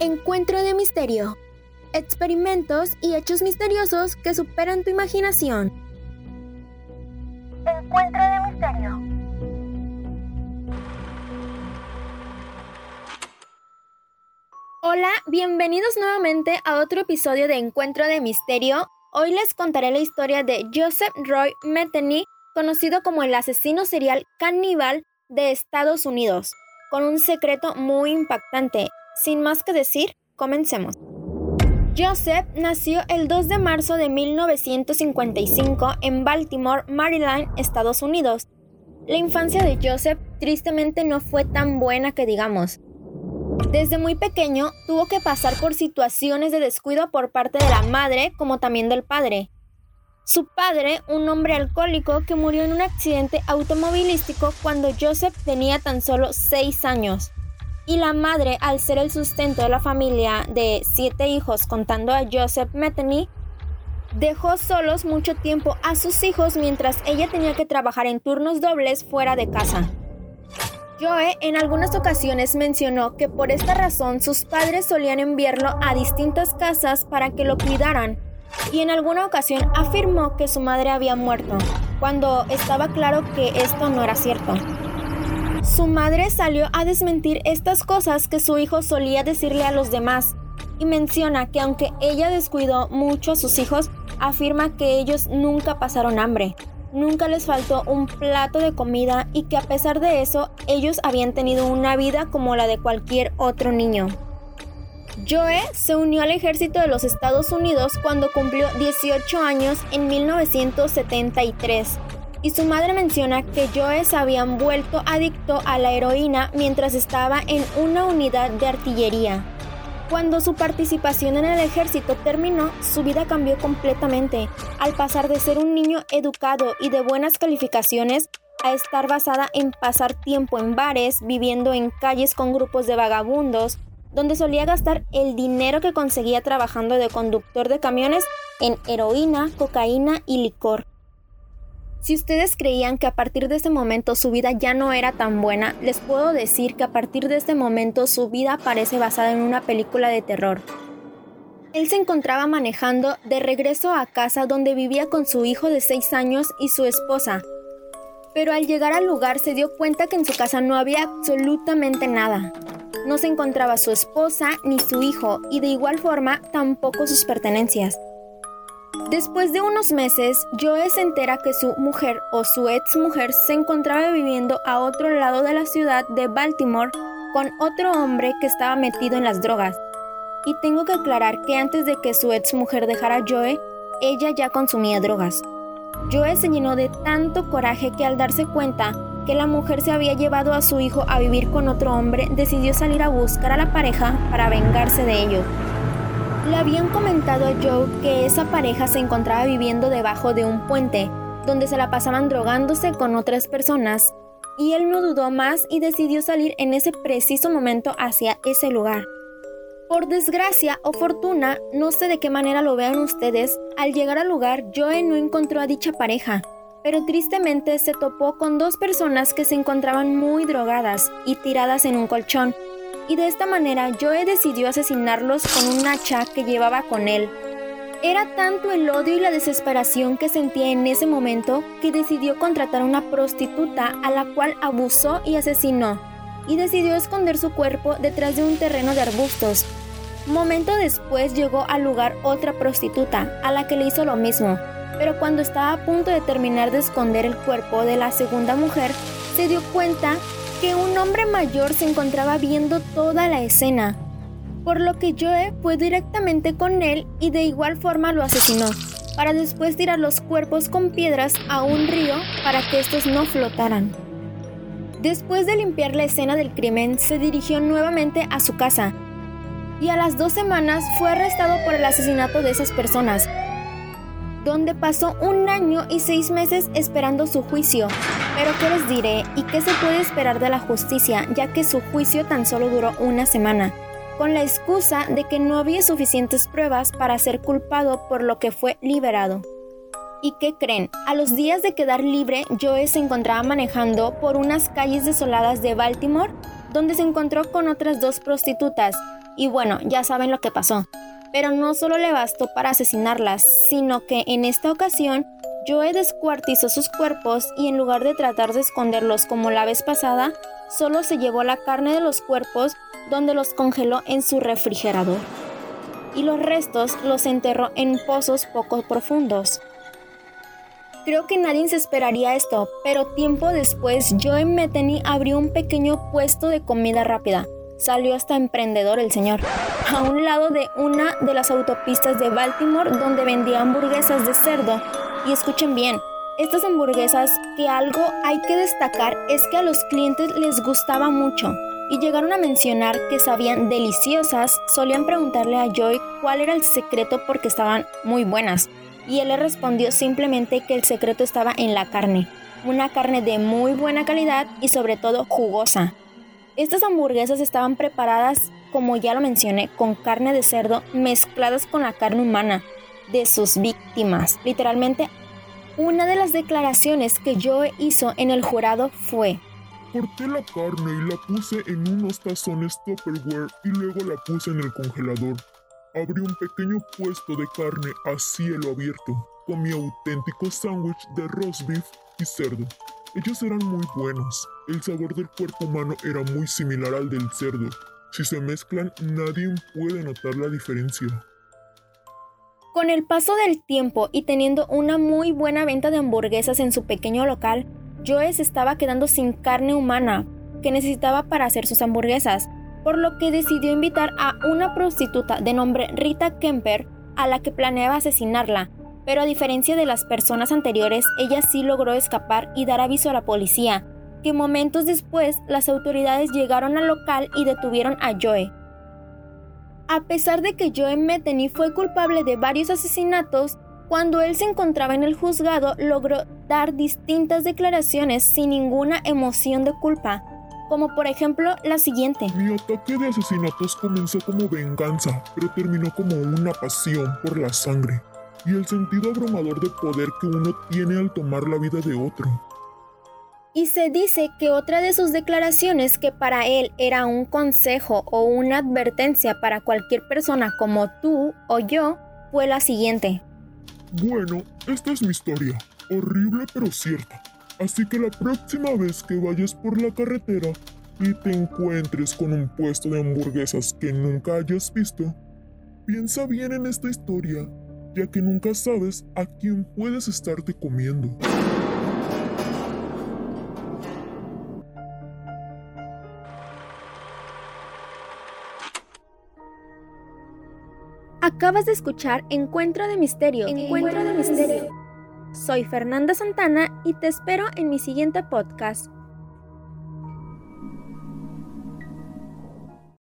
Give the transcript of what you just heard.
Encuentro de misterio. Experimentos y hechos misteriosos que superan tu imaginación. Encuentro de misterio. Hola, bienvenidos nuevamente a otro episodio de Encuentro de Misterio. Hoy les contaré la historia de Joseph Roy Metheny, conocido como el asesino serial caníbal de Estados Unidos, con un secreto muy impactante. Sin más que decir, comencemos. Joseph nació el 2 de marzo de 1955 en Baltimore, Maryland, Estados Unidos. La infancia de Joseph tristemente no fue tan buena que digamos. Desde muy pequeño tuvo que pasar por situaciones de descuido por parte de la madre como también del padre. Su padre, un hombre alcohólico que murió en un accidente automovilístico cuando Joseph tenía tan solo 6 años. Y la madre, al ser el sustento de la familia de siete hijos contando a Joseph Metheny, dejó solos mucho tiempo a sus hijos mientras ella tenía que trabajar en turnos dobles fuera de casa. Joe en algunas ocasiones mencionó que por esta razón sus padres solían enviarlo a distintas casas para que lo cuidaran y en alguna ocasión afirmó que su madre había muerto, cuando estaba claro que esto no era cierto. Su madre salió a desmentir estas cosas que su hijo solía decirle a los demás. Y menciona que aunque ella descuidó mucho a sus hijos, afirma que ellos nunca pasaron hambre. Nunca les faltó un plato de comida y que a pesar de eso ellos habían tenido una vida como la de cualquier otro niño. Joe se unió al ejército de los Estados Unidos cuando cumplió 18 años en 1973 y su madre menciona que Joe se había vuelto adicto a la heroína mientras estaba en una unidad de artillería. Cuando su participación en el ejército terminó, su vida cambió completamente, al pasar de ser un niño educado y de buenas calificaciones a estar basada en pasar tiempo en bares, viviendo en calles con grupos de vagabundos, donde solía gastar el dinero que conseguía trabajando de conductor de camiones en heroína, cocaína y licor. Si ustedes creían que a partir de este momento su vida ya no era tan buena, les puedo decir que a partir de este momento su vida parece basada en una película de terror. Él se encontraba manejando de regreso a casa donde vivía con su hijo de 6 años y su esposa, pero al llegar al lugar se dio cuenta que en su casa no había absolutamente nada. No se encontraba su esposa ni su hijo y de igual forma tampoco sus pertenencias. Después de unos meses, Joe se entera que su mujer o su ex mujer se encontraba viviendo a otro lado de la ciudad de Baltimore con otro hombre que estaba metido en las drogas. Y tengo que aclarar que antes de que su ex mujer dejara a Joe, ella ya consumía drogas. Joe se llenó de tanto coraje que al darse cuenta que la mujer se había llevado a su hijo a vivir con otro hombre, decidió salir a buscar a la pareja para vengarse de ellos. Le habían comentado a Joe que esa pareja se encontraba viviendo debajo de un puente, donde se la pasaban drogándose con otras personas, y él no dudó más y decidió salir en ese preciso momento hacia ese lugar. Por desgracia o fortuna, no sé de qué manera lo vean ustedes, al llegar al lugar Joe no encontró a dicha pareja, pero tristemente se topó con dos personas que se encontraban muy drogadas y tiradas en un colchón, y de esta manera Joe decidió asesinarlos con un hacha que llevaba con él. Era tanto el odio y la desesperación que sentía en ese momento que decidió contratar a una prostituta a la cual abusó y asesinó, y decidió esconder su cuerpo detrás de un terreno de arbustos. Momento después llegó al lugar otra prostituta, a la que le hizo lo mismo, pero cuando estaba a punto de terminar de esconder el cuerpo de la segunda mujer, se dio cuenta que un hombre mayor se encontraba viendo toda la escena, por lo que Joe fue directamente con él y de igual forma lo asesinó, para después tirar los cuerpos con piedras a un río para que estos no flotaran. Después de limpiar la escena del crimen, se dirigió nuevamente a su casa y a las dos semanas fue arrestado por el asesinato de esas personas, donde pasó un año y seis meses esperando su juicio. Pero ¿qué les diré y qué se puede esperar de la justicia, ya que su juicio tan solo duró una semana? con la excusa de que no había suficientes pruebas para ser culpado por lo que fue liberado. ¿Y qué creen? A los días de quedar libre, Joe se encontraba manejando por unas calles desoladas de Baltimore, donde se encontró con otras dos prostitutas, Y bueno, ya saben lo que pasó. Pero no solo le bastó para asesinarlas, sino que en esta ocasión Joe descuartizó sus cuerpos y en lugar de tratar de esconderlos como la vez pasada, solo se llevó la carne de los cuerpos donde los congeló en su refrigerador. Y los restos los enterró en pozos poco profundos. Creo que nadie se esperaría esto, pero tiempo después Joe Metheny abrió un pequeño puesto de comida rápida. Salió hasta emprendedor el señor, a un lado de una de las autopistas de Baltimore donde vendía hamburguesas de cerdo. Y escuchen bien, estas hamburguesas que algo hay que destacar es que a los clientes les gustaba mucho y llegaron a mencionar que sabían deliciosas, solían preguntarle a Joy cuál era el secreto porque estaban muy buenas y él le respondió simplemente que el secreto estaba en la carne, una carne de muy buena calidad y sobre todo jugosa. Estas hamburguesas estaban preparadas, como ya lo mencioné, con carne de cerdo mezcladas con la carne humana de sus víctimas. Literalmente, una de las declaraciones que Joe hizo en el jurado fue, Corté la carne y la puse en unos tazones Tupperware y luego la puse en el congelador. Abrí un pequeño puesto de carne a cielo abierto, con mi auténtico sándwich de roast beef y cerdo. Ellos eran muy buenos. El sabor del cuerpo humano era muy similar al del cerdo. Si se mezclan, nadie puede notar la diferencia. Con el paso del tiempo y teniendo una muy buena venta de hamburguesas en su pequeño local, Joe se estaba quedando sin carne humana que necesitaba para hacer sus hamburguesas por lo que decidió invitar a una prostituta de nombre Rita Kemper a la que planeaba asesinarla, pero a diferencia de las personas anteriores, ella sí logró escapar y dar aviso a la policía, que momentos después las autoridades llegaron al local y detuvieron a Joe. A pesar de que Joe Metheny fue culpable de varios asesinatos, cuando él se encontraba en el juzgado logró dar distintas declaraciones sin ninguna emoción de culpa, como por ejemplo la siguiente. Mi ataque de asesinatos comenzó como venganza, pero terminó como una pasión por la sangre y el sentido abrumador de poder que uno tiene al tomar la vida de otro. Y se dice que otra de sus declaraciones que para él era un consejo o una advertencia para cualquier persona como tú o yo fue la siguiente. Bueno, esta es mi historia, horrible pero cierta. Así que la próxima vez que vayas por la carretera y te encuentres con un puesto de hamburguesas que nunca hayas visto, piensa bien en esta historia, ya que nunca sabes a quién puedes estarte comiendo. Acabas de escuchar Encuentro de Misterio. Encuentro de Misterio. Soy Fernanda Santana y te espero en mi siguiente podcast.